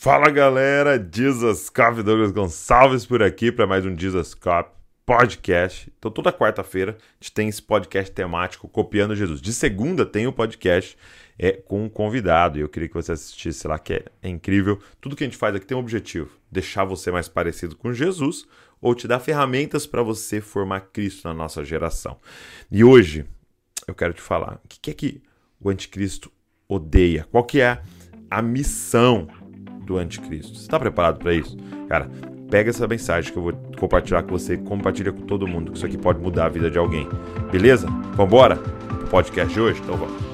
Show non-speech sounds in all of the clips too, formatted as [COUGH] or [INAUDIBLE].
Fala galera, Jesus Cop, Douglas Gonçalves por aqui para mais um Jesus Cop podcast. Então toda quarta-feira a gente tem esse podcast temático Copiando Jesus. De segunda tem o podcast é, com um convidado e eu queria que você assistisse lá que é, é incrível. Tudo que a gente faz aqui tem um objetivo, deixar você mais parecido com Jesus ou te dar ferramentas para você formar Cristo na nossa geração. E hoje eu quero te falar o que é que o anticristo odeia, qual que é a missão do anticristo. Você está preparado para isso? Cara, pega essa mensagem que eu vou compartilhar com você, compartilha com todo mundo, que isso aqui pode mudar a vida de alguém. Beleza? Vambora? Pro podcast de hoje? Então vamos.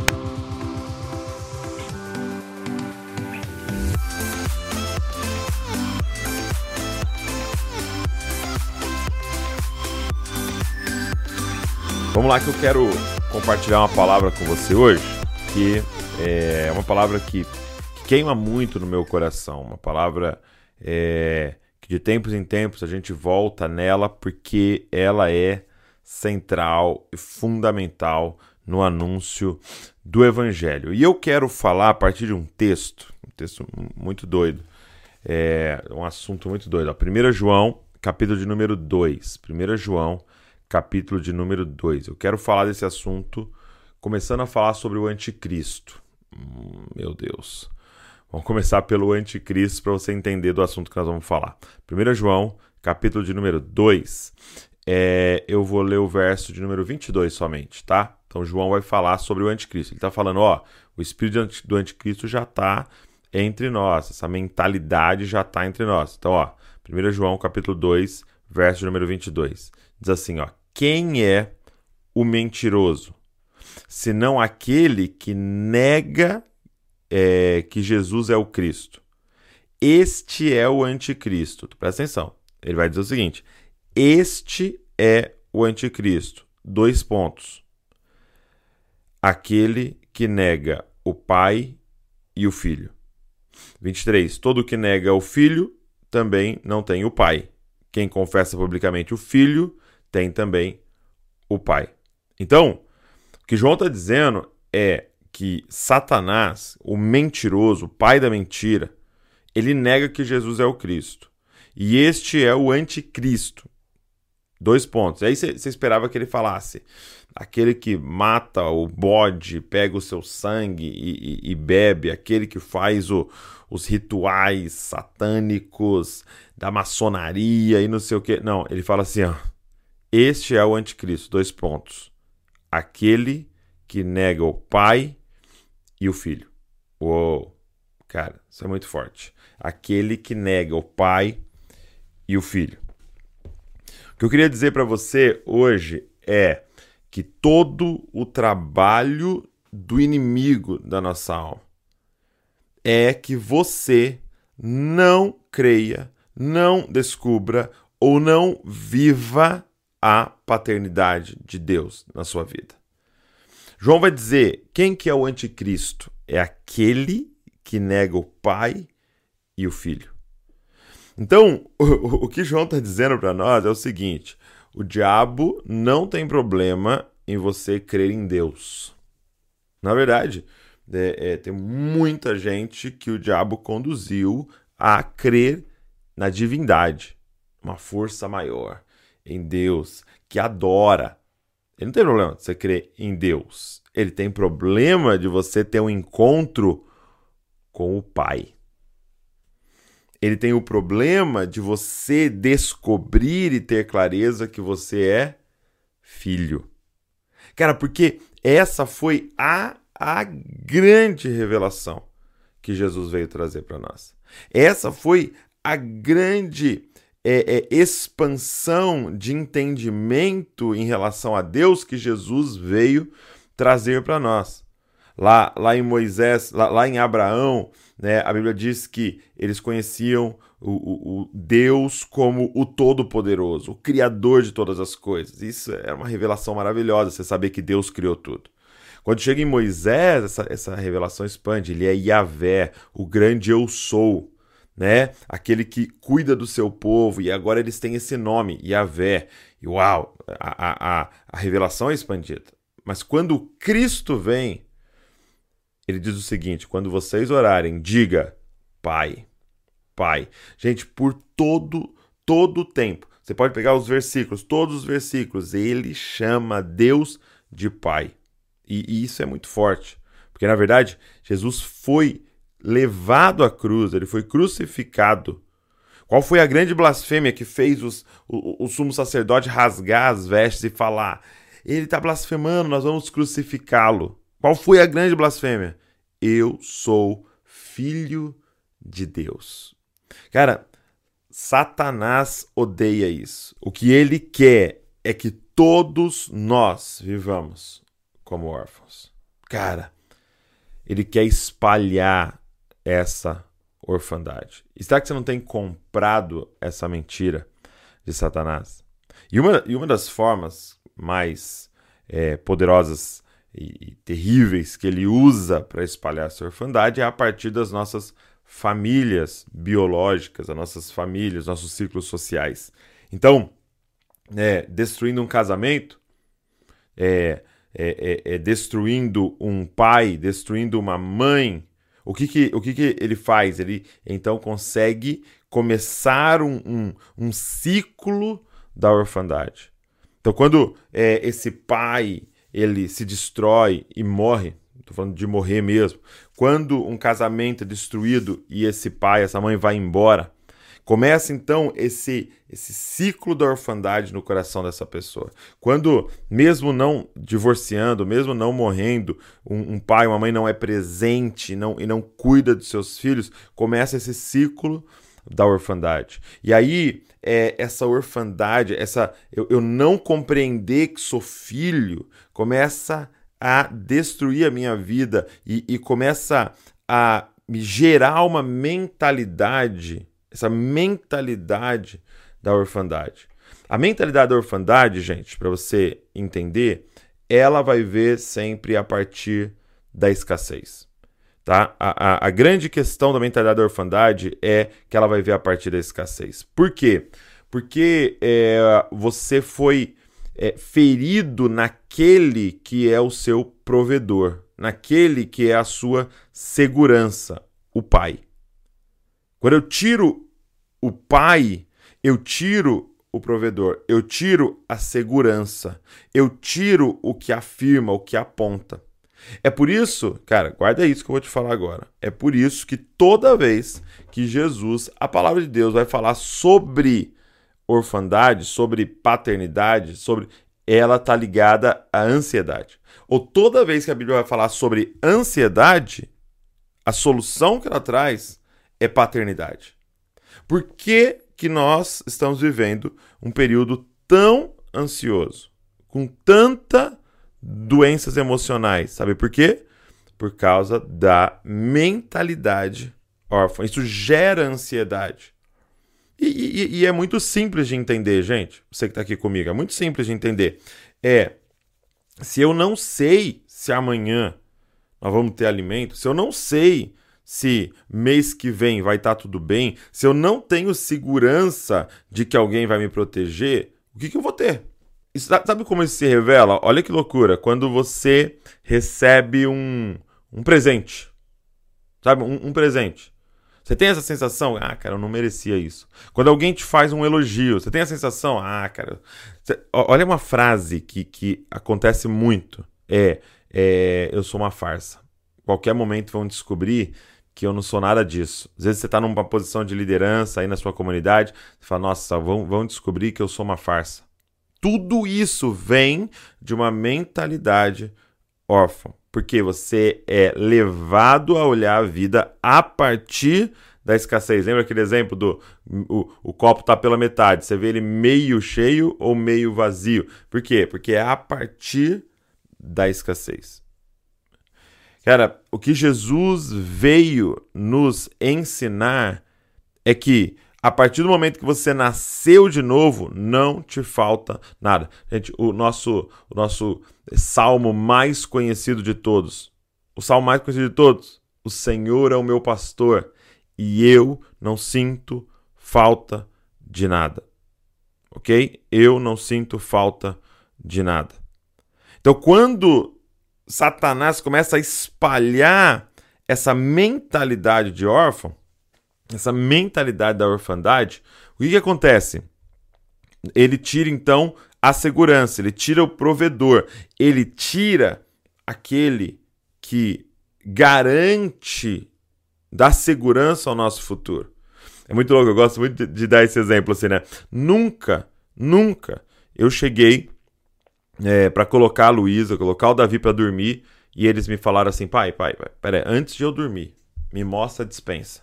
Vamos lá que eu quero compartilhar uma palavra com você hoje, que é uma palavra que queima muito no meu coração. Uma palavra é, que de tempos em tempos a gente volta nela porque ela é central e fundamental no anúncio do Evangelho. E eu quero falar a partir de um texto, um texto muito doido, é um assunto muito doido. 1 João, capítulo de número 2. 1 João, capítulo de número 2. Eu quero falar desse assunto começando a falar sobre o anticristo. Hum, meu Deus. Vamos começar pelo anticristo para você entender do assunto que nós vamos falar. 1 João, capítulo de número 2. É, eu vou ler o verso de número 22 somente, tá? Então João vai falar sobre o anticristo. Ele está falando, ó, o espírito do anticristo já está entre nós, essa mentalidade já está entre nós. Então, ó, 1 João, capítulo 2, verso de número 22. Diz assim, ó, quem é o mentiroso? Senão aquele que nega é, que Jesus é o Cristo. Este é o anticristo. Presta atenção. Ele vai dizer o seguinte: Este é o anticristo. Dois pontos. Aquele que nega o Pai e o Filho. 23. Todo que nega o Filho também não tem o Pai. Quem confessa publicamente o Filho tem também o Pai. Então, o que João está dizendo é que Satanás, o mentiroso, o pai da mentira, ele nega que Jesus é o Cristo. E este é o anticristo. Dois pontos. Aí você esperava que ele falasse: aquele que mata o bode, pega o seu sangue e, e, e bebe, aquele que faz o, os rituais satânicos da maçonaria e não sei o que. Não, ele fala assim: ó, este é o anticristo. Dois pontos. Aquele que nega o Pai e o filho. Uou, cara, isso é muito forte. Aquele que nega o pai e o filho. O que eu queria dizer para você hoje é que todo o trabalho do inimigo da nossa alma é que você não creia, não descubra ou não viva a paternidade de Deus na sua vida. João vai dizer: quem que é o anticristo? É aquele que nega o pai e o filho. Então, [LAUGHS] o, o que João está dizendo para nós é o seguinte: o diabo não tem problema em você crer em Deus. Na verdade, é, é, tem muita gente que o diabo conduziu a crer na divindade, uma força maior, em Deus, que adora, ele não tem problema de você crer em Deus. Ele tem problema de você ter um encontro com o Pai. Ele tem o problema de você descobrir e ter clareza que você é filho. Cara, porque essa foi a, a grande revelação que Jesus veio trazer para nós. Essa foi a grande é, é, expansão de entendimento em relação a Deus que Jesus veio trazer para nós. Lá, lá em Moisés, lá, lá em Abraão, né, a Bíblia diz que eles conheciam o, o, o Deus como o Todo-Poderoso, o Criador de todas as coisas. Isso é uma revelação maravilhosa, você saber que Deus criou tudo. Quando chega em Moisés, essa, essa revelação expande. Ele é Yahvé, o grande eu sou né? Aquele que cuida do seu povo, e agora eles têm esse nome, Yahvé. E uau, a, a, a revelação é expandida. Mas quando Cristo vem, ele diz o seguinte: quando vocês orarem, diga, Pai. pai. Gente, por todo todo o tempo. Você pode pegar os versículos, todos os versículos, ele chama Deus de pai. E, e isso é muito forte, porque na verdade Jesus foi levado à cruz, ele foi crucificado. Qual foi a grande blasfêmia que fez os, o, o sumo sacerdote rasgar as vestes e falar: ele está blasfemando, nós vamos crucificá-lo? Qual foi a grande blasfêmia? Eu sou filho de Deus. Cara, Satanás odeia isso. O que ele quer é que todos nós vivamos como órfãos. Cara, ele quer espalhar essa orfandade. Será que você não tem comprado essa mentira de Satanás? E uma, e uma das formas mais é, poderosas e, e terríveis que ele usa para espalhar essa orfandade é a partir das nossas famílias biológicas, as nossas famílias, nossos círculos sociais. Então, é, destruindo um casamento, é, é, é, é, destruindo um pai, destruindo uma mãe, o que, que, o que, que ele faz? Ele então consegue começar um, um, um ciclo da orfandade. Então, quando é, esse pai ele se destrói e morre, estou falando de morrer mesmo, quando um casamento é destruído e esse pai, essa mãe vai embora, Começa então esse esse ciclo da orfandade no coração dessa pessoa. Quando, mesmo não divorciando, mesmo não morrendo, um, um pai, uma mãe não é presente não, e não cuida dos seus filhos, começa esse ciclo da orfandade. E aí, é, essa orfandade, essa eu, eu não compreender que sou filho, começa a destruir a minha vida e, e começa a me gerar uma mentalidade essa mentalidade da orfandade. A mentalidade da orfandade, gente, para você entender, ela vai ver sempre a partir da escassez. Tá? A, a, a, grande questão da mentalidade da orfandade é que ela vai ver a partir da escassez. Por quê? Porque é, você foi é, ferido naquele que é o seu provedor, naquele que é a sua segurança, o pai. Quando eu tiro o pai, eu tiro o provedor, eu tiro a segurança, eu tiro o que afirma, o que aponta. É por isso, cara, guarda isso que eu vou te falar agora. É por isso que toda vez que Jesus, a palavra de Deus, vai falar sobre orfandade, sobre paternidade, sobre ela tá ligada à ansiedade. Ou toda vez que a Bíblia vai falar sobre ansiedade, a solução que ela traz é paternidade. Por que, que nós estamos vivendo um período tão ansioso, com tanta doenças emocionais? Sabe por quê? Por causa da mentalidade órfã. Isso gera ansiedade. E, e, e, é muito simples de entender, gente. Você que está aqui comigo, é muito simples de entender. É, se eu não sei se amanhã nós vamos ter alimento, se eu não sei se mês que vem vai estar tá tudo bem, se eu não tenho segurança de que alguém vai me proteger, o que, que eu vou ter? Isso, sabe como isso se revela? Olha que loucura. Quando você recebe um, um presente. Sabe? Um, um presente. Você tem essa sensação? Ah, cara, eu não merecia isso. Quando alguém te faz um elogio, você tem a sensação? Ah, cara. Você... Olha uma frase que, que acontece muito. É, é. Eu sou uma farsa. Qualquer momento vão descobrir que eu não sou nada disso. Às vezes você está numa posição de liderança aí na sua comunidade, você fala, nossa, vão, vão descobrir que eu sou uma farsa. Tudo isso vem de uma mentalidade órfã, porque você é levado a olhar a vida a partir da escassez. Lembra aquele exemplo do o, o copo está pela metade, você vê ele meio cheio ou meio vazio. Por quê? Porque é a partir da escassez. Cara, o que Jesus veio nos ensinar é que a partir do momento que você nasceu de novo, não te falta nada. Gente, o nosso, o nosso salmo mais conhecido de todos, o salmo mais conhecido de todos, o Senhor é o meu pastor e eu não sinto falta de nada. Ok? Eu não sinto falta de nada. Então, quando Satanás começa a espalhar essa mentalidade de órfão, essa mentalidade da orfandade, o que, que acontece? Ele tira então a segurança, ele tira o provedor, ele tira aquele que garante dar segurança ao nosso futuro. É muito louco, eu gosto muito de, de dar esse exemplo assim, né? Nunca, nunca eu cheguei é, para colocar a Luísa, colocar o Davi para dormir e eles me falaram assim: pai, pai, pai, pera aí, antes de eu dormir, me mostra a dispensa.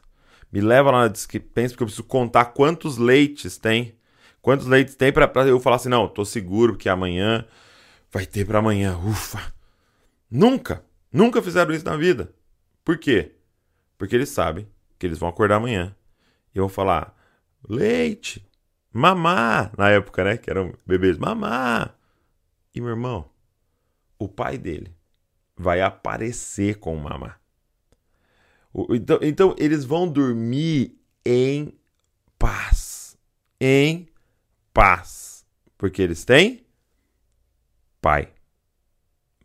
Me leva lá na dispensa porque eu preciso contar quantos leites tem. Quantos leites tem para eu falar assim: não, tô seguro que amanhã vai ter para amanhã. Ufa! Nunca, nunca fizeram isso na vida. Por quê? Porque eles sabem que eles vão acordar amanhã e vão falar: leite, mamá, na época, né? Que eram bebês, mamá. E meu irmão, o pai dele vai aparecer com o mamá. Então, então eles vão dormir em paz. Em paz. Porque eles têm pai.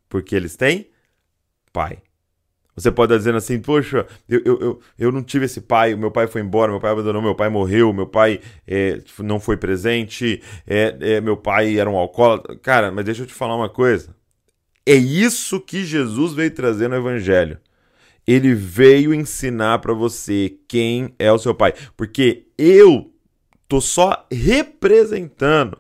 Porque eles têm pai. Você pode estar dizendo assim, poxa, eu, eu, eu, eu não tive esse pai, meu pai foi embora, meu pai abandonou, meu pai morreu, meu pai é, não foi presente, é, é, meu pai era um alcoólatra. Cara, mas deixa eu te falar uma coisa. É isso que Jesus veio trazer no Evangelho. Ele veio ensinar para você quem é o seu pai. Porque eu tô só representando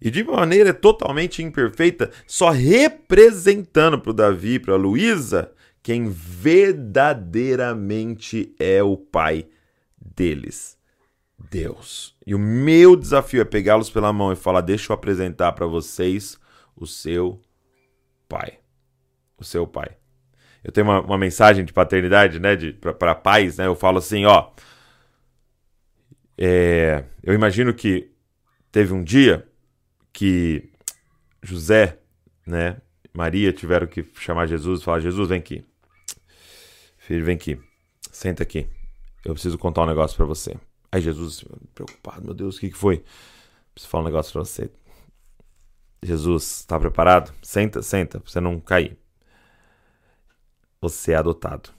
e de maneira totalmente imperfeita, só representando para o Davi, para a Luísa, quem verdadeiramente é o pai deles. Deus. E o meu desafio é pegá-los pela mão e falar: deixa eu apresentar para vocês o seu pai. O seu pai. Eu tenho uma, uma mensagem de paternidade, né, para pais, né? Eu falo assim, ó. É, eu imagino que teve um dia que José, né, Maria tiveram que chamar Jesus e falar: Jesus, vem aqui. Filho, vem aqui. Senta aqui. Eu preciso contar um negócio para você. Aí Jesus, preocupado, meu Deus, o que, que foi? Preciso falar um negócio pra você. Jesus, tá preparado? Senta, senta, pra você não cair. Você é adotado.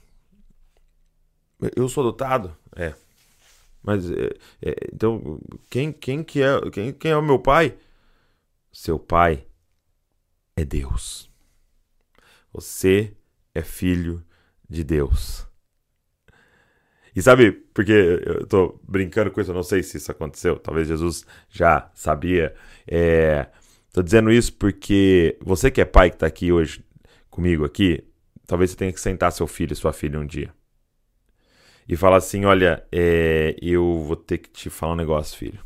Eu sou adotado? É. Mas, é, é, então, quem, quem que é, quem, quem é o meu pai? Seu pai é Deus. Você é filho de Deus. E sabe, porque eu tô brincando com isso, eu não sei se isso aconteceu, talvez Jesus já sabia. É, tô dizendo isso porque você que é pai que tá aqui hoje comigo aqui, talvez você tenha que sentar seu filho e sua filha um dia. E falar assim, olha, é, eu vou ter que te falar um negócio, filho.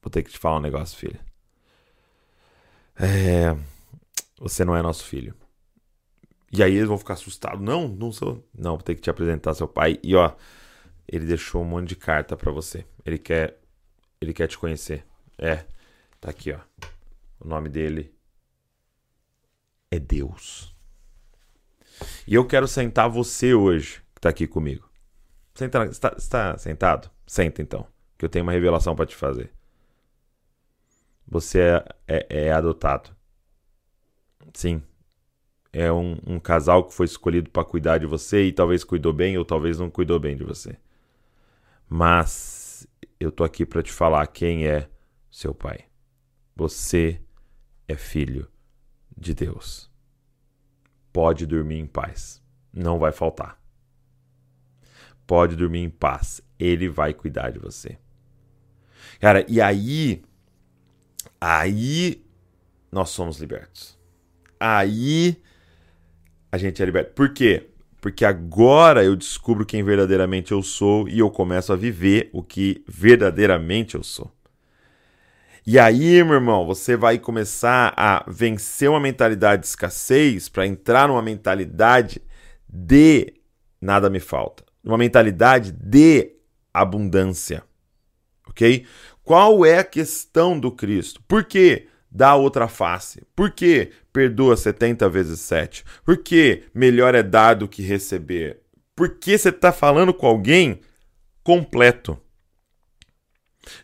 Vou ter que te falar um negócio, filho. É, você não é nosso filho. E aí eles vão ficar assustados. Não, não sou. Não, vou ter que te apresentar seu pai. E ó, ele deixou um monte de carta para você. Ele quer ele quer te conhecer. É, tá aqui, ó. O nome dele é Deus. E eu quero sentar você hoje, que tá aqui comigo. Senta, está, está sentado? Senta então, que eu tenho uma revelação para te fazer. Você é, é, é adotado. Sim, é um, um casal que foi escolhido para cuidar de você e talvez cuidou bem ou talvez não cuidou bem de você. Mas eu tô aqui para te falar quem é seu pai. Você é filho de Deus. Pode dormir em paz. Não vai faltar. Pode dormir em paz. Ele vai cuidar de você. Cara, e aí. Aí nós somos libertos. Aí a gente é liberto. Por quê? Porque agora eu descubro quem verdadeiramente eu sou e eu começo a viver o que verdadeiramente eu sou. E aí, meu irmão, você vai começar a vencer uma mentalidade de escassez para entrar numa mentalidade de nada me falta. Uma mentalidade de abundância. Ok? Qual é a questão do Cristo? Por quê? dá outra face. Por que perdoa 70 vezes 7? Por que melhor é dar do que receber? Porque você está falando com alguém completo.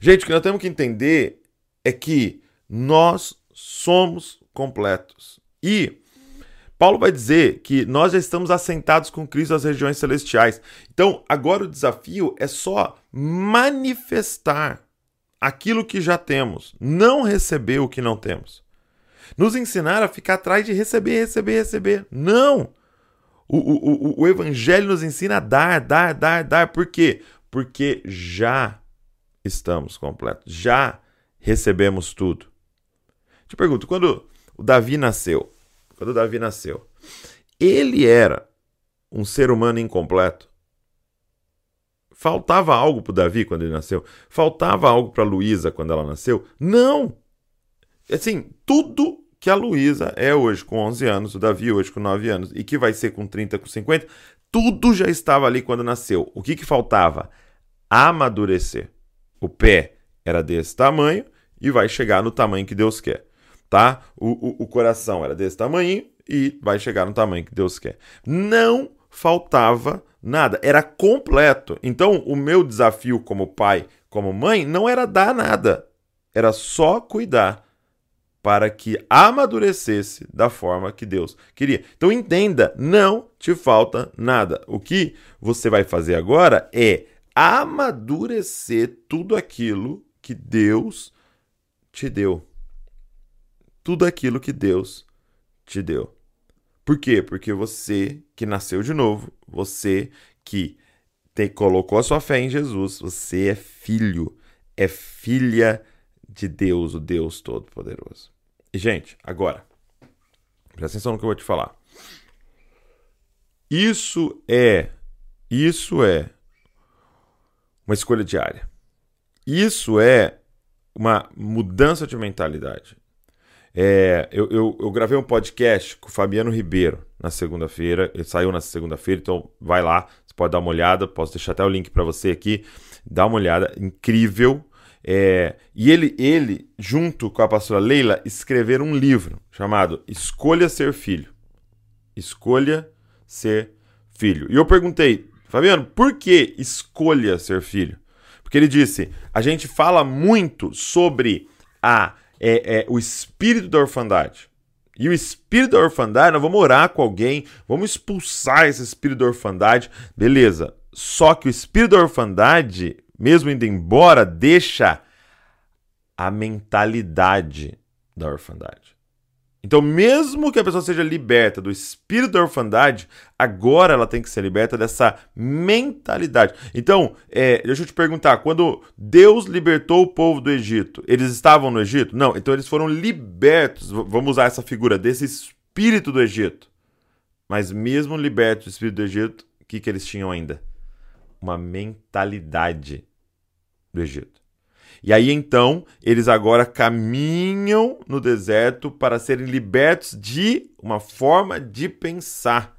Gente, o que nós temos que entender é que nós somos completos. E Paulo vai dizer que nós já estamos assentados com Cristo nas regiões celestiais. Então, agora o desafio é só manifestar aquilo que já temos, não receber o que não temos. Nos ensinar a ficar atrás de receber, receber, receber. Não! O, o, o, o Evangelho nos ensina a dar, dar, dar, dar. Por quê? Porque já estamos completos, já recebemos tudo. Te pergunto, quando o Davi nasceu, quando o Davi nasceu, ele era um ser humano incompleto? Faltava algo para Davi quando ele nasceu? Faltava algo para Luísa quando ela nasceu? Não! Assim, tudo que a Luísa é hoje com 11 anos, o Davi hoje com 9 anos e que vai ser com 30, com 50, tudo já estava ali quando nasceu. O que, que faltava? Amadurecer. O pé era desse tamanho e vai chegar no tamanho que Deus quer, tá? O, o, o coração era desse tamanho e vai chegar no tamanho que Deus quer. Não faltava nada, era completo. Então, o meu desafio como pai, como mãe, não era dar nada, era só cuidar para que amadurecesse da forma que Deus queria. Então entenda, não te falta nada. O que você vai fazer agora é amadurecer tudo aquilo que Deus te deu. Tudo aquilo que Deus te deu. Por quê? Porque você que nasceu de novo, você que te colocou a sua fé em Jesus, você é filho, é filha de Deus, o Deus Todo-Poderoso. Gente, agora, presta atenção no que eu vou te falar. Isso é, isso é uma escolha diária. Isso é uma mudança de mentalidade. É, eu, eu, eu, gravei um podcast com o Fabiano Ribeiro na segunda-feira. Ele saiu na segunda-feira, então vai lá, você pode dar uma olhada. Posso deixar até o link para você aqui. Dá uma olhada, incrível. É, e ele, ele, junto com a pastora Leila, escreveram um livro chamado Escolha Ser Filho. Escolha Ser Filho. E eu perguntei, Fabiano, por que escolha ser filho? Porque ele disse: a gente fala muito sobre a, é, é, o espírito da orfandade. E o espírito da orfandade, nós vamos orar com alguém, vamos expulsar esse espírito da orfandade, beleza. Só que o espírito da orfandade mesmo indo embora, deixa a mentalidade da orfandade. Então, mesmo que a pessoa seja liberta do espírito da orfandade, agora ela tem que ser liberta dessa mentalidade. Então, é, deixa eu te perguntar: quando Deus libertou o povo do Egito, eles estavam no Egito? Não, então eles foram libertos. Vamos usar essa figura desse espírito do Egito. Mas, mesmo libertos do espírito do Egito, o que, que eles tinham ainda? Uma mentalidade do Egito. E aí então, eles agora caminham no deserto para serem libertos de uma forma de pensar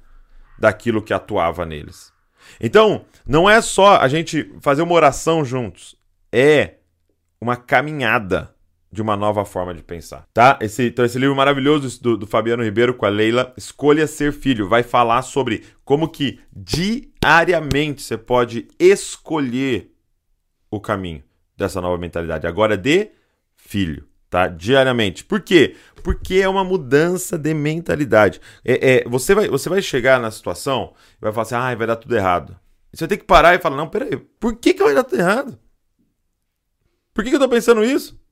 daquilo que atuava neles. Então, não é só a gente fazer uma oração juntos, é uma caminhada de uma nova forma de pensar, tá? Esse, então esse livro maravilhoso do, do Fabiano Ribeiro com a Leila, Escolha Ser Filho, vai falar sobre como que diariamente você pode escolher o caminho dessa nova mentalidade. Agora de filho, tá? Diariamente. Por quê? Porque é uma mudança de mentalidade. É, é, você, vai, você vai chegar na situação e vai falar assim, ah, vai dar tudo errado. E você tem que parar e falar, não, peraí, por que, que vai dar tudo errado? Por que, que eu tô pensando isso?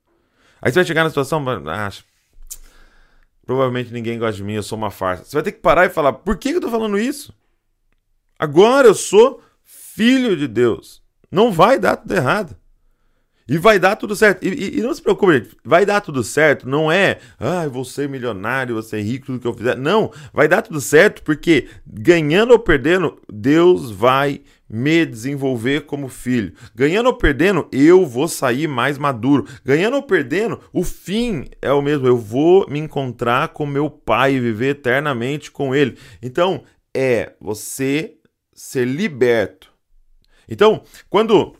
Aí você vai chegar na situação, ah, provavelmente ninguém gosta de mim, eu sou uma farsa. Você vai ter que parar e falar, por que, eu tô falando isso? Agora eu sou filho de Deus. Não vai dar tudo errado. E vai dar tudo certo. E, e, e, não se preocupe, gente. Vai dar tudo certo. Não é, ah, eu vou ser milionário, vou ser rico, tudo que eu fizer. Não, vai dar tudo certo porque, ganhando ou perdendo, Deus vai me desenvolver como filho. Ganhando ou perdendo, eu vou sair mais maduro. Ganhando ou perdendo, o fim é o mesmo. Eu vou me encontrar com meu pai e viver eternamente com ele. Então, é você ser liberto. Então, quando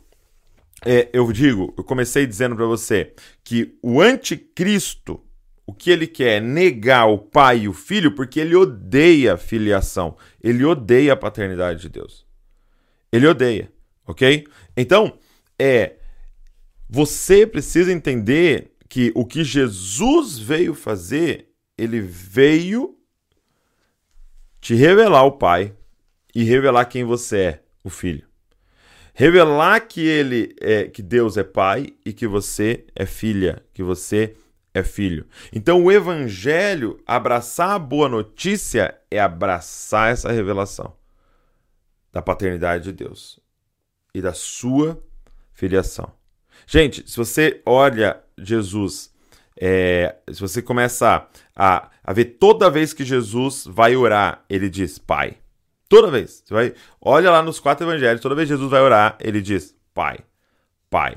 é, eu digo, eu comecei dizendo para você que o anticristo, o que ele quer é negar o pai e o filho porque ele odeia a filiação, ele odeia a paternidade de Deus. Ele odeia, ok? Então, é. Você precisa entender que o que Jesus veio fazer, ele veio te revelar o Pai e revelar quem você é, o Filho. Revelar que ele é que Deus é Pai e que você é filha, que você é filho. Então o evangelho, abraçar a boa notícia é abraçar essa revelação da paternidade de Deus e da sua filiação. Gente, se você olha Jesus, é, se você começa a, a ver toda vez que Jesus vai orar, ele diz Pai. Toda vez. Você vai, olha lá nos quatro evangelhos, toda vez que Jesus vai orar, ele diz Pai, Pai,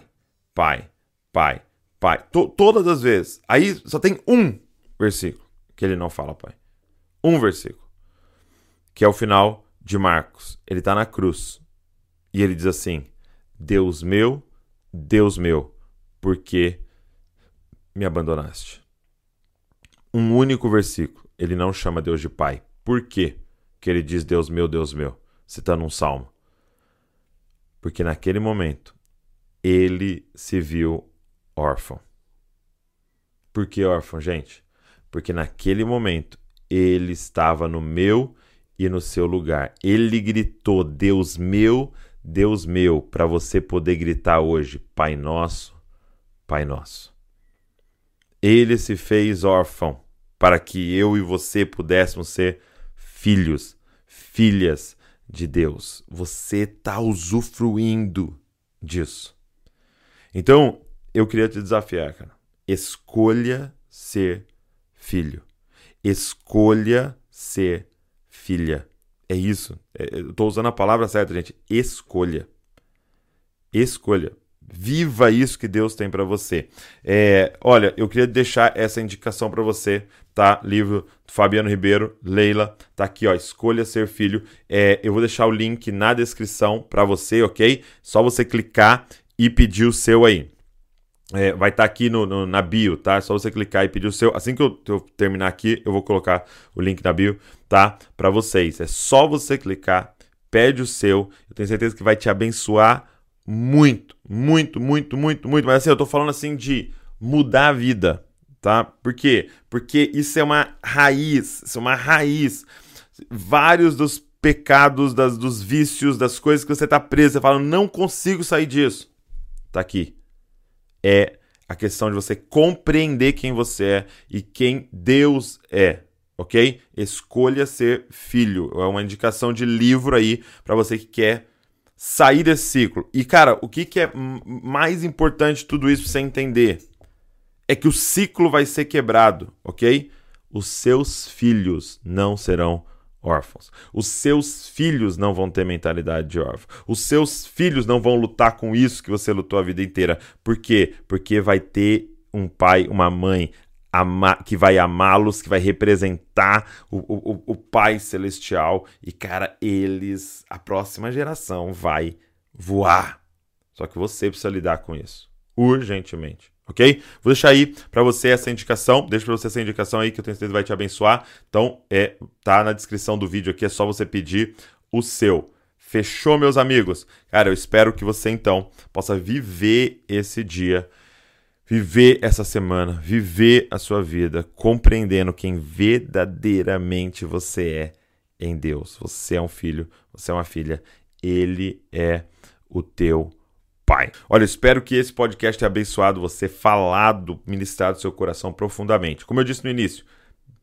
Pai, Pai, Pai. To, todas as vezes. Aí só tem um versículo que ele não fala Pai. Um versículo. Que é o final de Marcos. Ele está na cruz. E ele diz assim: Deus meu, Deus meu, por que me abandonaste? Um único versículo. Ele não chama Deus de Pai. Por quê que ele diz Deus meu, Deus meu? Citando um salmo. Porque naquele momento ele se viu órfão. Por que órfão, gente? Porque naquele momento ele estava no meu e no seu lugar. Ele gritou: Deus meu, Deus meu, para você poder gritar hoje: Pai nosso, Pai nosso. Ele se fez órfão para que eu e você pudéssemos ser filhos, filhas de Deus. Você está usufruindo disso. Então, eu queria te desafiar, cara. Escolha ser filho. Escolha ser filha. É isso. É, eu estou usando a palavra certa, gente. Escolha. Escolha. Viva isso que Deus tem para você. É, olha, eu queria deixar essa indicação para você, tá? Livro do Fabiano Ribeiro, Leila, tá aqui, ó. Escolha ser filho. É, eu vou deixar o link na descrição para você, ok? Só você clicar e pedir o seu aí. É, vai estar tá aqui no, no, na bio, tá? É só você clicar e pedir o seu. Assim que eu, eu, terminar aqui, eu vou colocar o link na bio, tá? Para vocês. É só você clicar, pede o seu. Eu tenho certeza que vai te abençoar muito, muito, muito, muito, muito. Mas assim, eu tô falando assim de mudar a vida, tá? Por quê? Porque isso é uma raiz, isso é uma raiz. Vários dos pecados, das, dos vícios, das coisas que você tá preso, você fala, não consigo sair disso. Tá aqui é a questão de você compreender quem você é e quem Deus é, ok? Escolha ser filho. É uma indicação de livro aí para você que quer sair desse ciclo. E cara, o que, que é mais importante de tudo isso pra você entender? É que o ciclo vai ser quebrado, ok? Os seus filhos não serão órfãos. Os seus filhos não vão ter mentalidade de órfão. Os seus filhos não vão lutar com isso que você lutou a vida inteira. Por quê? Porque vai ter um pai, uma mãe que vai amá-los, que vai representar o, o, o Pai Celestial. E, cara, eles, a próxima geração vai voar. Só que você precisa lidar com isso urgentemente ok? Vou deixar aí para você essa indicação, deixa para você essa indicação aí que eu tenho certeza vai te abençoar. Então, é tá na descrição do vídeo aqui, é só você pedir o seu. Fechou, meus amigos? Cara, eu espero que você então possa viver esse dia, viver essa semana, viver a sua vida, compreendendo quem verdadeiramente você é em Deus. Você é um filho, você é uma filha, ele é o teu Pai. Olha, espero que esse podcast tenha abençoado você, falado, ministrado seu coração profundamente. Como eu disse no início,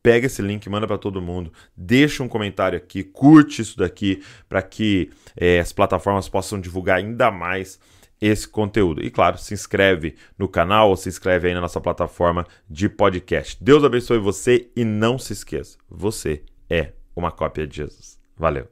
pega esse link, manda para todo mundo, deixa um comentário aqui, curte isso daqui para que é, as plataformas possam divulgar ainda mais esse conteúdo. E claro, se inscreve no canal ou se inscreve aí na nossa plataforma de podcast. Deus abençoe você e não se esqueça, você é uma cópia de Jesus. Valeu.